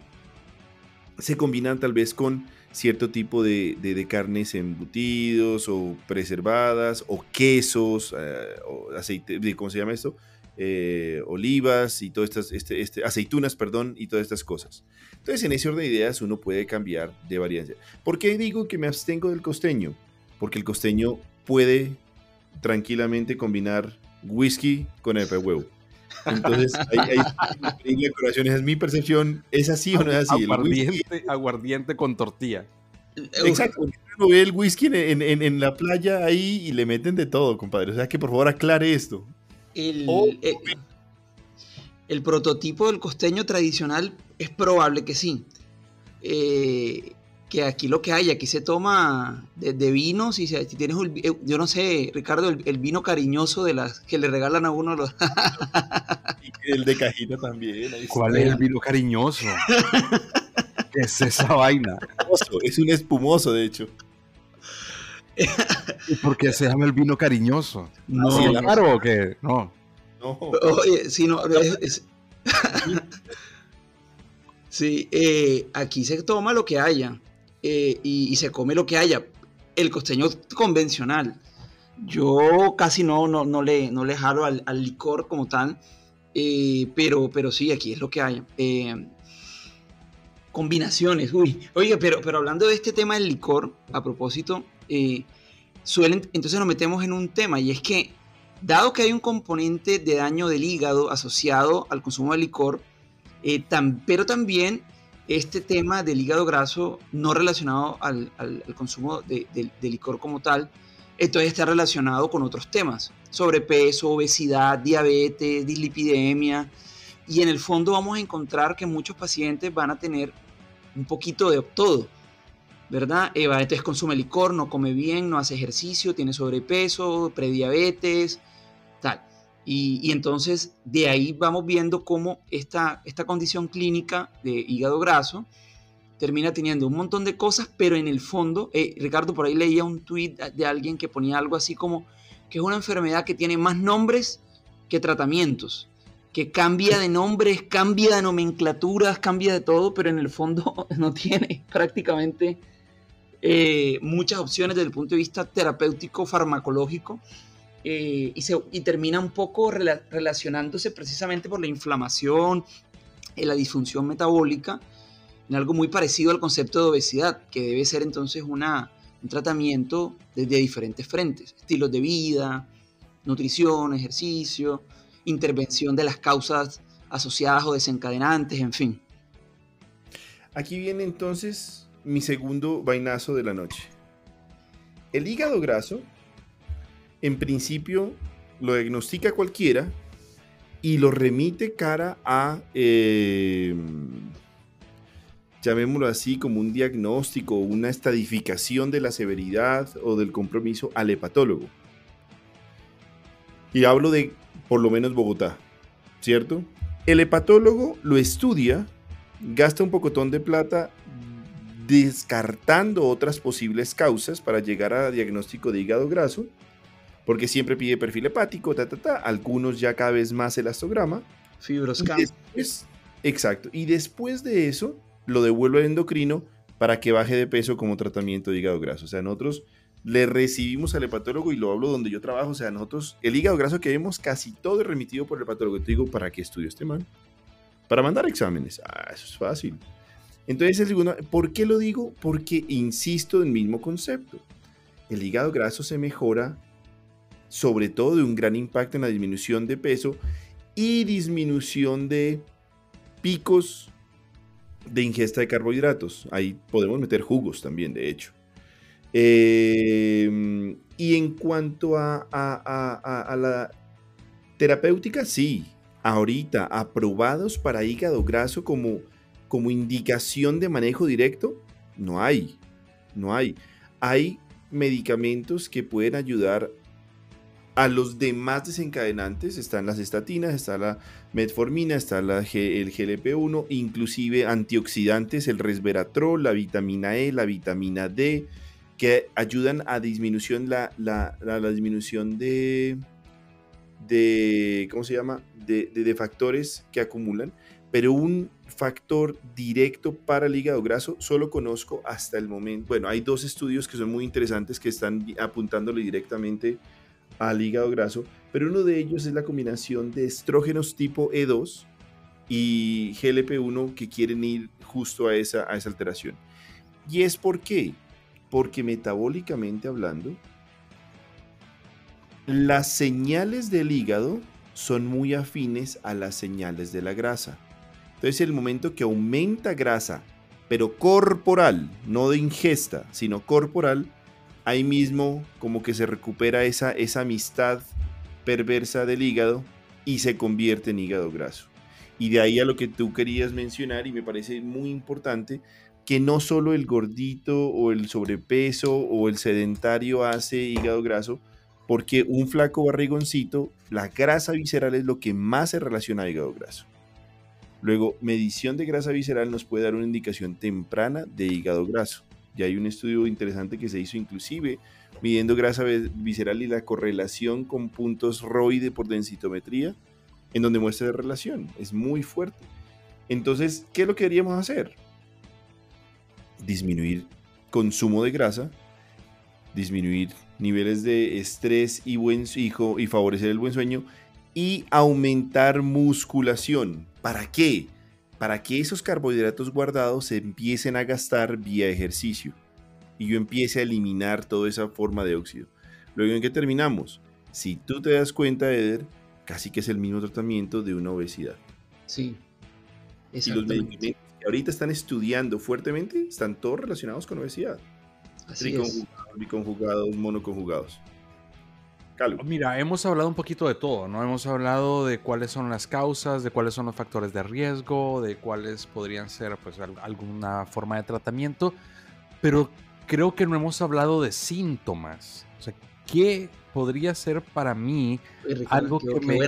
se combinan tal vez con cierto tipo de, carnes embutidos o preservadas o quesos eh, o aceite, ¿cómo se llama esto? Eh, olivas y todas estas, este, este, aceitunas, perdón, y todas estas cosas. Entonces, en ese orden de ideas, uno puede cambiar de variancia. ¿Por qué digo que me abstengo del costeño? Porque el costeño puede tranquilamente combinar whisky con el huevo. Entonces, hay, hay Es mi percepción. ¿Es así o no es así? Aguardiente, aguardiente con tortilla. Exacto. Uno ve el whisky en, en, en, la playa ahí y le meten de todo, compadre. O sea que por favor aclare esto. El, el, prototipo del costeño tradicional es probable que sí. Eh, que aquí lo que hay, aquí se toma de, vinos y si, tienes, eh, yo no sé, Ricardo, el, vino cariñoso de las que le regalan a uno los... [laughs] el de cajita también. ¿Cuál es el vino cariñoso? [laughs] ¿Qué es esa vaina? Es un espumoso, de hecho. ¿Y por qué se llama el vino cariñoso? No, ¿Sí, claro o qué? No. No. Oye, si no, [laughs] sí, eh, aquí se toma lo que haya eh, y, se come lo que haya. El costeño convencional. Yo casi no, no, no, le, no le jalo al, licor como tal, eh, pero, pero sí, aquí es lo que hay. combinaciones, uy. Oiga, pero, pero hablando de este tema del licor, a propósito, suelen, entonces nos metemos en un tema y es que, dado que hay un componente de daño del hígado asociado al consumo de licor, eh, pero también este tema del hígado graso no relacionado al, consumo de, licor como tal, entonces está relacionado con otros temas, sobrepeso, obesidad, diabetes, dislipidemia, y en el fondo vamos a encontrar que muchos pacientes van a tener un poquito de todo ¿verdad? Eva entonces consume licor, no come bien, no hace ejercicio, tiene sobrepeso, prediabetes, Y, entonces de ahí vamos viendo cómo esta, esta condición clínica de hígado graso termina teniendo un montón de cosas, pero en el fondo, eh, Ricardo, por ahí leía un tweet de alguien que ponía algo así como que es una enfermedad que tiene más nombres que tratamientos, que cambia de nombres, cambia de nomenclaturas, cambia de todo, pero en el fondo [laughs] no tiene prácticamente eh, muchas opciones desde el punto de vista terapéutico, farmacológico, eh, y, se, termina un poco relacionándose precisamente por la inflamación, y la disfunción metabólica, en algo muy parecido al concepto de obesidad, que debe ser entonces un tratamiento desde diferentes frentes, estilos de vida, nutrición, ejercicio, intervención de las causas asociadas o desencadenantes, en fin. Aquí viene entonces mi segundo vainazo de la noche. El hígado graso, en principio, lo diagnostica cualquiera y lo remite cara a, em, llamémoslo así, como un diagnóstico, una estadificación de la severidad o del compromiso al hepatólogo. Y hablo de por lo menos Bogotá, ¿cierto? El hepatólogo lo estudia, gasta un pocotón de plata descartando otras posibles causas para llegar a diagnóstico de hígado graso, porque siempre pide perfil hepático, ta, ta, ta, algunos ya cada vez más elastograma, Fibroscan. exacto. Y después de eso, lo devuelve al endocrino para que baje de peso como tratamiento de hígado graso. O sea, nosotros le recibimos al hepatólogo y lo hablo donde yo trabajo. O sea, nosotros, el hígado graso que vemos, casi todo es remitido por el hepatólogo. Te digo, ¿para qué estudio este man? Para mandar exámenes. Ah, eso es fácil. Entonces, el segundo, ¿por qué lo digo? Porque insisto en el mismo concepto. El hígado graso se mejora, sobre todo de un gran impacto en la disminución de peso y disminución de picos de ingesta de carbohidratos. Ahí podemos meter jugos también, de hecho. Em, y en cuanto a, a, la terapéutica, sí, ahorita aprobados para hígado graso como, como indicación de manejo directo, no hay, no hay. Hay medicamentos que pueden ayudar a los demás desencadenantes están las estatinas, está la metformina, está la el GLP-1, inclusive antioxidantes, el resveratrol, la vitamina E, la vitamina D, que ayudan a disminución la, la, disminución de, de, ¿cómo se llama? De, de, factores que acumulan, pero un factor directo para el hígado graso solo conozco hasta el momento. Bueno, hay dos estudios que son muy interesantes que están apuntándole directamente al hígado graso, pero uno de ellos es la combinación de estrógenos tipo E2 y GLP-1 que quieren ir justo a esa, alteración. ¿Y es por qué? Porque metabólicamente hablando, las señales del hígado son muy afines a las señales de la grasa. Entonces, el momento que aumenta grasa, pero corporal, no de ingesta, sino corporal, ahí mismo como que se recupera esa, esa amistad perversa del hígado y se convierte en hígado graso. Y de ahí a lo que tú querías mencionar, y me parece muy importante, que no solo el gordito o el sobrepeso o el sedentario hace hígado graso, porque un flaco barrigoncito, la grasa visceral es lo que más se relaciona a hígado graso. Luego, medición de grasa visceral nos puede dar una indicación temprana de hígado graso. Ya hay un estudio interesante que se hizo inclusive midiendo grasa visceral y la correlación con puntos ROID por densitometría, en donde muestra la relación. Es muy fuerte. Entonces, ¿qué es lo que deberíamos hacer? Disminuir consumo de grasa, disminuir niveles de estrés y, buen, y favorecer el buen sueño y aumentar musculación. ¿Para qué? Para que esos carbohidratos guardados se empiecen a gastar vía ejercicio y yo empiece a eliminar toda esa forma de óxido. Luego en que terminamos, si tú te das cuenta, Eder, casi que es el mismo tratamiento de una obesidad. Sí. Y los medicamentos que ahorita están estudiando fuertemente están todos relacionados con obesidad. Así Triconjugados, biconjugados, monoconjugados. Mira, hemos hablado un poquito de todo, ¿no? Hemos hablado de cuáles son las causas, de cuáles son los factores de riesgo, de cuáles podrían ser, pues, alguna forma de tratamiento, pero creo que no hemos hablado de síntomas. O sea, ¿qué podría ser para mí algo que, me,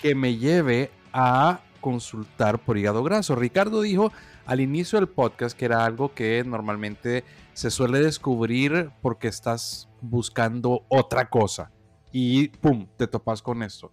que me lleve a consultar por hígado graso? Ricardo dijo al inicio del podcast que era algo que normalmente se suele descubrir porque estás buscando otra cosa y pum, te topas con esto.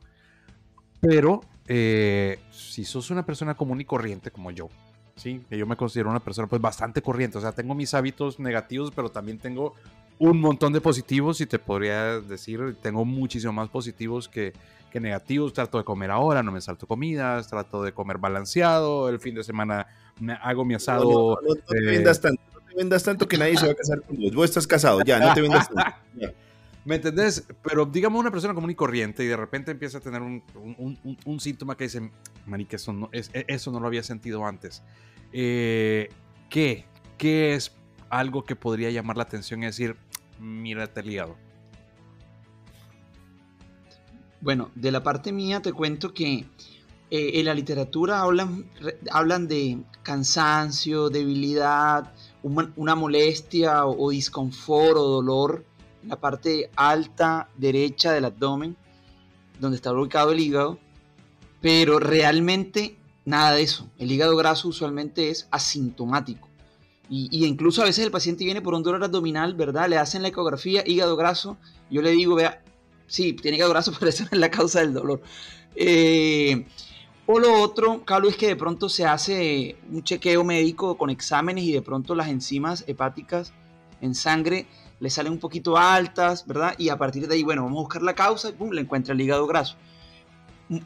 Pero eh, si sos una persona común y corriente como yo, sí, yo me considero una persona pues bastante corriente, o sea, tengo mis hábitos negativos, pero también tengo un montón de positivos y te podría decir, tengo muchísimo más positivos que, que negativos. Trato de comer ahora, no me salto comidas, trato de comer balanceado, el fin de semana me hago mi asado. No, te eh, vendas tanto, no te vendas tanto que nadie se va a casar con vos. Vos estás casado, ya, no te vendas tanto. [laughs] ¿Me entendés? Pero digamos una persona común y corriente y de repente empieza a tener un, un, un, síntoma que dice, marica, eso no, es, e, eso no lo había sentido antes. Eh, ¿Qué? ¿Qué es algo que podría llamar la atención y decir, mírate el hígado? Bueno, de la parte mía te cuento que eh, en la literatura hablan, hablan de cansancio, debilidad, una, molestia o, o disconfort o dolor la parte alta derecha del abdomen, donde está ubicado el hígado, pero realmente nada de eso. El hígado graso usualmente es asintomático. Y, incluso a veces el paciente viene por un dolor abdominal, ¿verdad? Le hacen la ecografía, hígado graso. Yo le digo, vea, sí, tiene hígado graso, [laughs] pero esa no es la causa del dolor. Eh, O lo otro, Carlos, es que de pronto se hace un chequeo médico con exámenes y de pronto las enzimas hepáticas en sangre le salen un poquito altas, ¿verdad? Y a partir de ahí, bueno, vamos a buscar la causa y pum, le encuentra el hígado graso.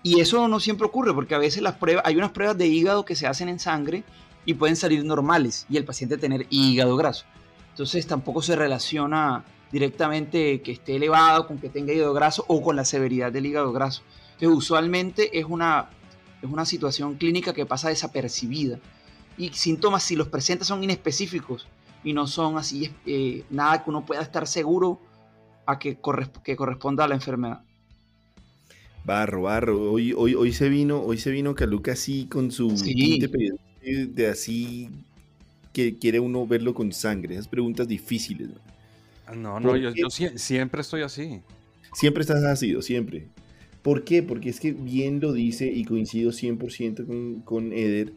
Y eso no siempre ocurre porque a veces las pruebas, hay unas pruebas de hígado que se hacen en sangre y pueden salir normales y el paciente tener hígado graso. Entonces tampoco se relaciona directamente que esté elevado con que tenga hígado graso o con la severidad del hígado graso. Entonces usualmente es una, es una situación clínica que pasa desapercibida. Y síntomas, si los presenta, son inespecíficos y no son así, eh, nada que uno pueda estar seguro a que, que corresponda a la enfermedad. Barro, barro. Hoy, hoy, hoy se vino, hoy se vino Caluca así con su de, así que quiere uno verlo con sangre. Esas preguntas difíciles. No, no, yo, siempre estoy así. Siempre estás así, siempre. ¿Por qué? Porque es que bien lo dice y coincido 100% con, con Eder,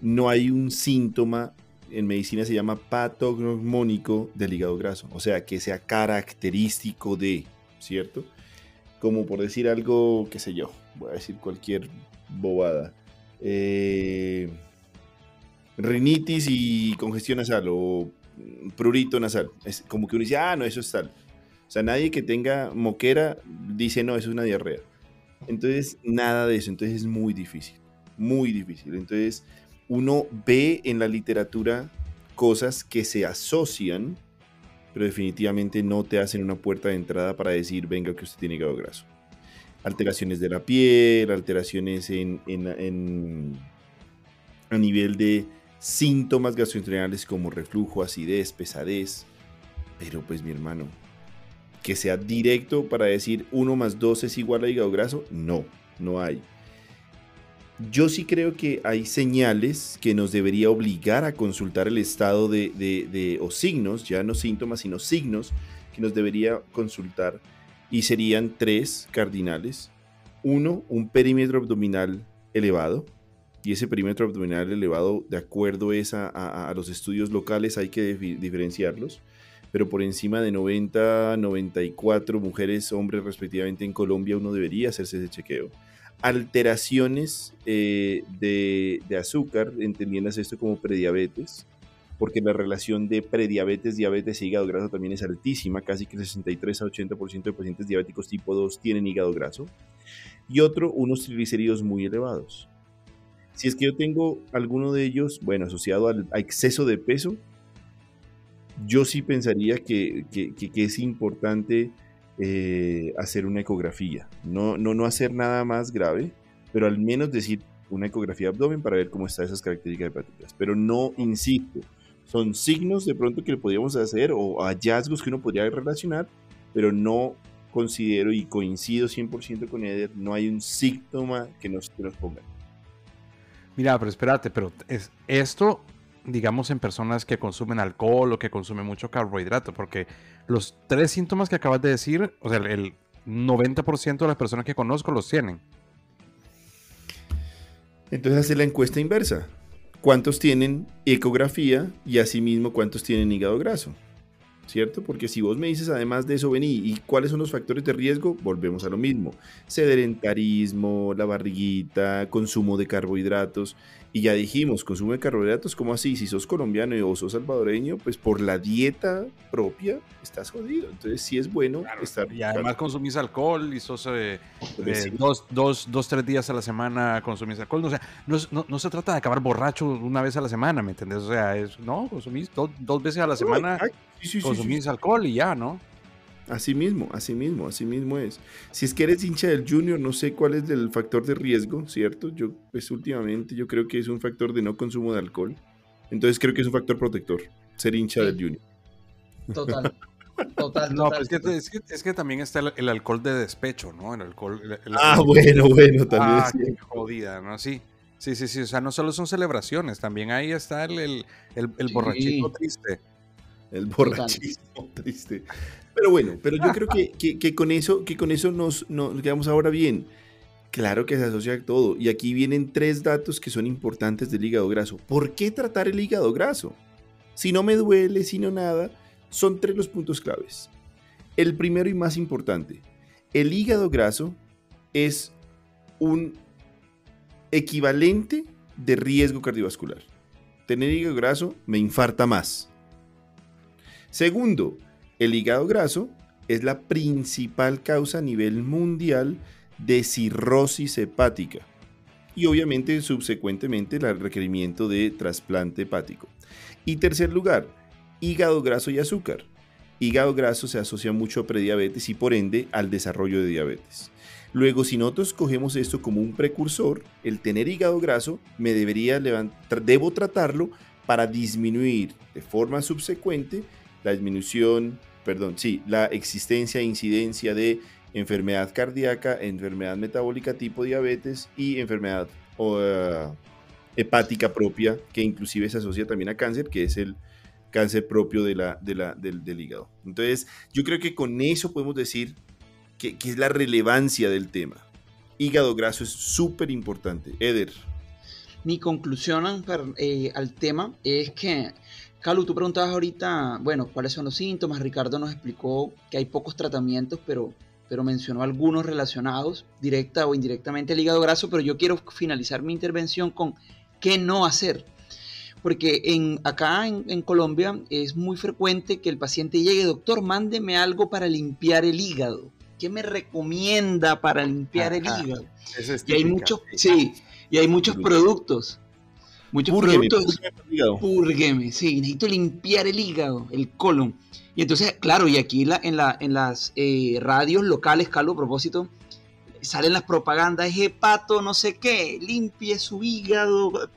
no hay un síntoma, en medicina se llama patognomónico del hígado graso, o sea, que sea característico de, ¿cierto? Como por decir algo, qué sé yo, voy a decir cualquier bobada. Eh, rinitis y congestión nasal o prurito nasal. Es como que uno dice, ah, no, eso es tal. O sea, nadie que tenga moquera dice, no, eso es una diarrea. Entonces, nada de eso. Entonces es muy difícil, muy difícil. Entonces, uno ve en la literatura cosas que se asocian, pero definitivamente no te hacen una puerta de entrada para decir, venga, que usted tiene hígado graso. Alteraciones de la piel, alteraciones en, en a nivel de síntomas gastrointestinales como reflujo, acidez, pesadez. Pero pues mi hermano, que sea directo para decir 1 más 2 es igual a hígado graso, no, no hay. Yo sí creo que hay señales que nos debería obligar a consultar el estado de, de, o signos, ya no síntomas, sino signos que nos debería consultar y serían tres cardinales. Uno, un perímetro abdominal elevado y ese perímetro abdominal elevado, de acuerdo a, los estudios locales, hay que diferenciarlos, pero por encima de 90, 94 mujeres, hombres respectivamente en Colombia, uno debería hacerse ese chequeo. Alteraciones eh, de, azúcar, entendiéndose esto como prediabetes, porque la relación de prediabetes, diabetes e hígado graso también es altísima, casi que el 63 a 80% de pacientes diabéticos tipo 2 tienen hígado graso. Y otro, unos triglicéridos muy elevados. Si es que yo tengo alguno de ellos, bueno, asociado al, a exceso de peso, yo sí pensaría que, es importante eh, hacer una ecografía. No, no, no hacer nada más grave, pero al menos decir una ecografía de abdomen para ver cómo están esas características hepáticas. Pero no, insisto, son signos de pronto que podríamos hacer o hallazgos que uno podría relacionar, pero no considero y coincido 100% con Eder, no hay un síntoma que nos, que nos ponga. Mira, pero espérate, pero es esto, digamos, en personas que consumen alcohol o que consumen mucho carbohidrato, porque los tres síntomas que acabas de decir, o sea, el 90% de las personas que conozco los tienen. Entonces hace la encuesta inversa. ¿Cuántos tienen ecografía y asimismo cuántos tienen hígado graso? ¿Cierto? Porque si vos me dices además de eso, vení, ¿y cuáles son los factores de riesgo? Volvemos a lo mismo. Sedentarismo, la barriguita, consumo de carbohidratos. Y ya dijimos, consumo de carbohidratos, ¿cómo así? Si sos colombiano o sos salvadoreño, pues por la dieta propia estás jodido. Entonces sí es bueno estar... Y además consumís alcohol y sos eh, pues dos, dos, dos, tres días a la semana consumís alcohol. O sea, no, no, se trata de acabar borracho una vez a la semana, ¿me entendés? O sea, es, no, consumís dos veces a la semana, consumís alcohol y ya, ¿no? Así mismo, así mismo, así mismo es. Si es que eres hincha del Junior, no sé cuál es el factor de riesgo, ¿cierto? Yo, pues últimamente, yo creo que es un factor de no consumo de alcohol. Entonces creo que es un factor protector, ser hincha del Junior. Total. [laughs] Total, no, pues es, que, es, que, también está el, alcohol de despecho, ¿no? El alcohol. ah, bueno, bueno, también. Ah, qué jodida, ¿no? Sí. Sí, sí, sí. O sea, no solo son celebraciones, también ahí está el, el, borrachito triste. El borrachismo [laughs] triste. Pero bueno, pero yo creo [laughs] que, con eso, que con eso nos, nos quedamos ahora bien. Claro que se asocia a todo. Y aquí vienen tres datos que son importantes del hígado graso. ¿Por qué tratar el hígado graso? Si no me duele, si no nada, son tres los puntos claves. El primero y más importante, el hígado graso es un equivalente de riesgo cardiovascular. Tener hígado graso me infarta más. Segundo, el hígado graso es la principal causa a nivel mundial de cirrosis hepática y obviamente subsecuentemente el requerimiento de trasplante hepático. Y tercer lugar, hígado graso y azúcar. Hígado graso se asocia mucho a prediabetes y por ende al desarrollo de diabetes. Luego, si nosotros cogemos esto como un precursor, el tener hígado graso, me debería levantar, debo tratarlo para disminuir de forma subsecuente la disminución, perdón, sí, la existencia e incidencia de enfermedad cardíaca, enfermedad metabólica tipo diabetes y enfermedad eh, hepática propia, que inclusive se asocia también a cáncer, que es el cáncer propio de la, del, hígado. Entonces, yo creo que con eso podemos decir que, es la relevancia del tema. Hígado graso es súper importante. Eder. Mi conclusión eh, al tema es que, Carlos, tú preguntabas ahorita, bueno, cuáles son los síntomas. Ricardo nos explicó que hay pocos tratamientos, pero, pero mencionó algunos relacionados directa o indirectamente al hígado graso. Pero yo quiero finalizar mi intervención con qué no hacer. Porque en, acá en, Colombia es muy frecuente que el paciente llegue, doctor, mándeme algo para limpiar el hígado. ¿Qué me recomienda para limpiar el hígado? y hay muchos, sí, y hay muchos productos. Muchos productos. Púrgueme, sí, necesito limpiar el hígado, el colon. Y entonces, claro, y aquí la, en, la, en las eh, radios locales, Carlos, a propósito, salen las propagandas, hepato, no sé qué, limpie su hígado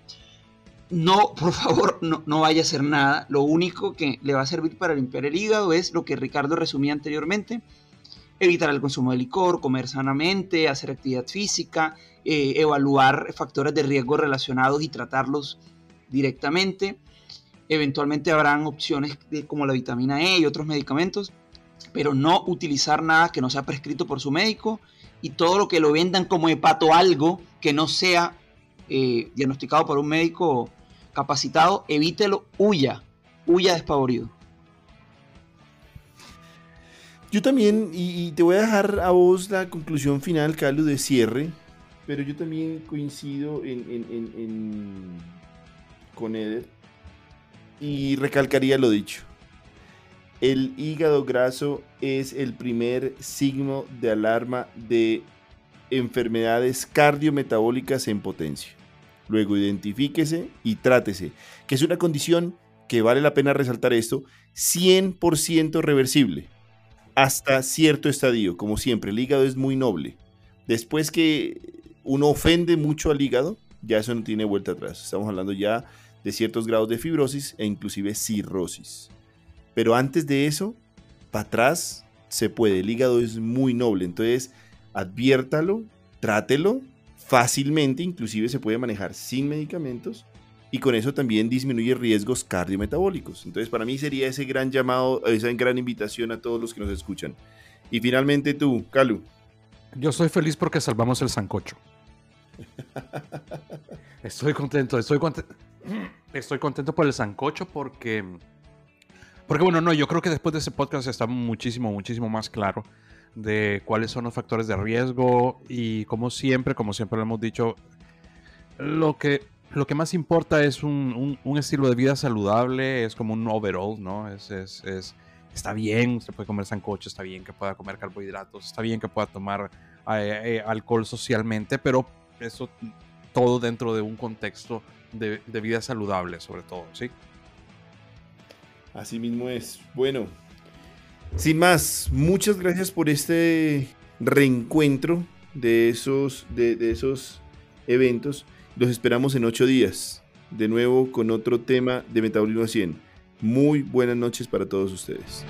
no, por favor, no, no, vaya a hacer nada. Lo único que le va a servir para limpiar el hígado es lo que Ricardo resumía anteriormente. Evitar el consumo de licor, comer sanamente, hacer actividad física, eh, evaluar factores de riesgo relacionados y tratarlos directamente. Eventualmente habrán opciones como la vitamina E y otros medicamentos, pero no utilizar nada que no sea prescrito por su médico y todo lo que lo vendan como hepato algo que no sea eh, diagnosticado por un médico capacitado, evítelo, huya, huya despavorido. Yo también, y, te voy a dejar a vos la conclusión final, Carlos, de cierre, pero yo también coincido en, con Eder y recalcaría lo dicho. El hígado graso es el primer signo de alarma de enfermedades cardiometabólicas en potencia. Luego identifíquese y trátese, que es una condición que vale la pena resaltar esto, 100% reversible, hasta cierto estadio, como siempre, el hígado es muy noble. Después que uno ofende mucho al hígado, ya eso no tiene vuelta atrás. Estamos hablando ya de ciertos grados de fibrosis e inclusive cirrosis. Pero antes de eso, para atrás se puede. El hígado es muy noble, entonces adviértalo, trátelo fácilmente, inclusive se puede manejar sin medicamentos y con eso también disminuye riesgos cardiometabólicos. Entonces para mí sería ese gran llamado, esa gran invitación a todos los que nos escuchan. Y finalmente tú, Calu. Yo soy feliz porque salvamos el sancocho. [laughs] estoy contento, estoy contento. Estoy contento por el sancocho porque... Porque bueno, no, yo creo que después de ese podcast está muchísimo, muchísimo más claro de cuáles son los factores de riesgo y como siempre, como siempre lo hemos dicho, lo que, lo que más importa es un, un, estilo de vida saludable, es como un overall, ¿no? Es, es, es, está bien, se puede comer sancocho, está bien que pueda comer carbohidratos, está bien que pueda tomar eh, eh, alcohol socialmente, pero eso todo dentro de un contexto de, de vida saludable, sobre todo, ¿sí? Así mismo es. Bueno, sin más, muchas gracias por este reencuentro de esos, de, esos eventos. Los esperamos en ocho días, de nuevo con otro tema de Metabolismo 100. Muy buenas noches para todos ustedes.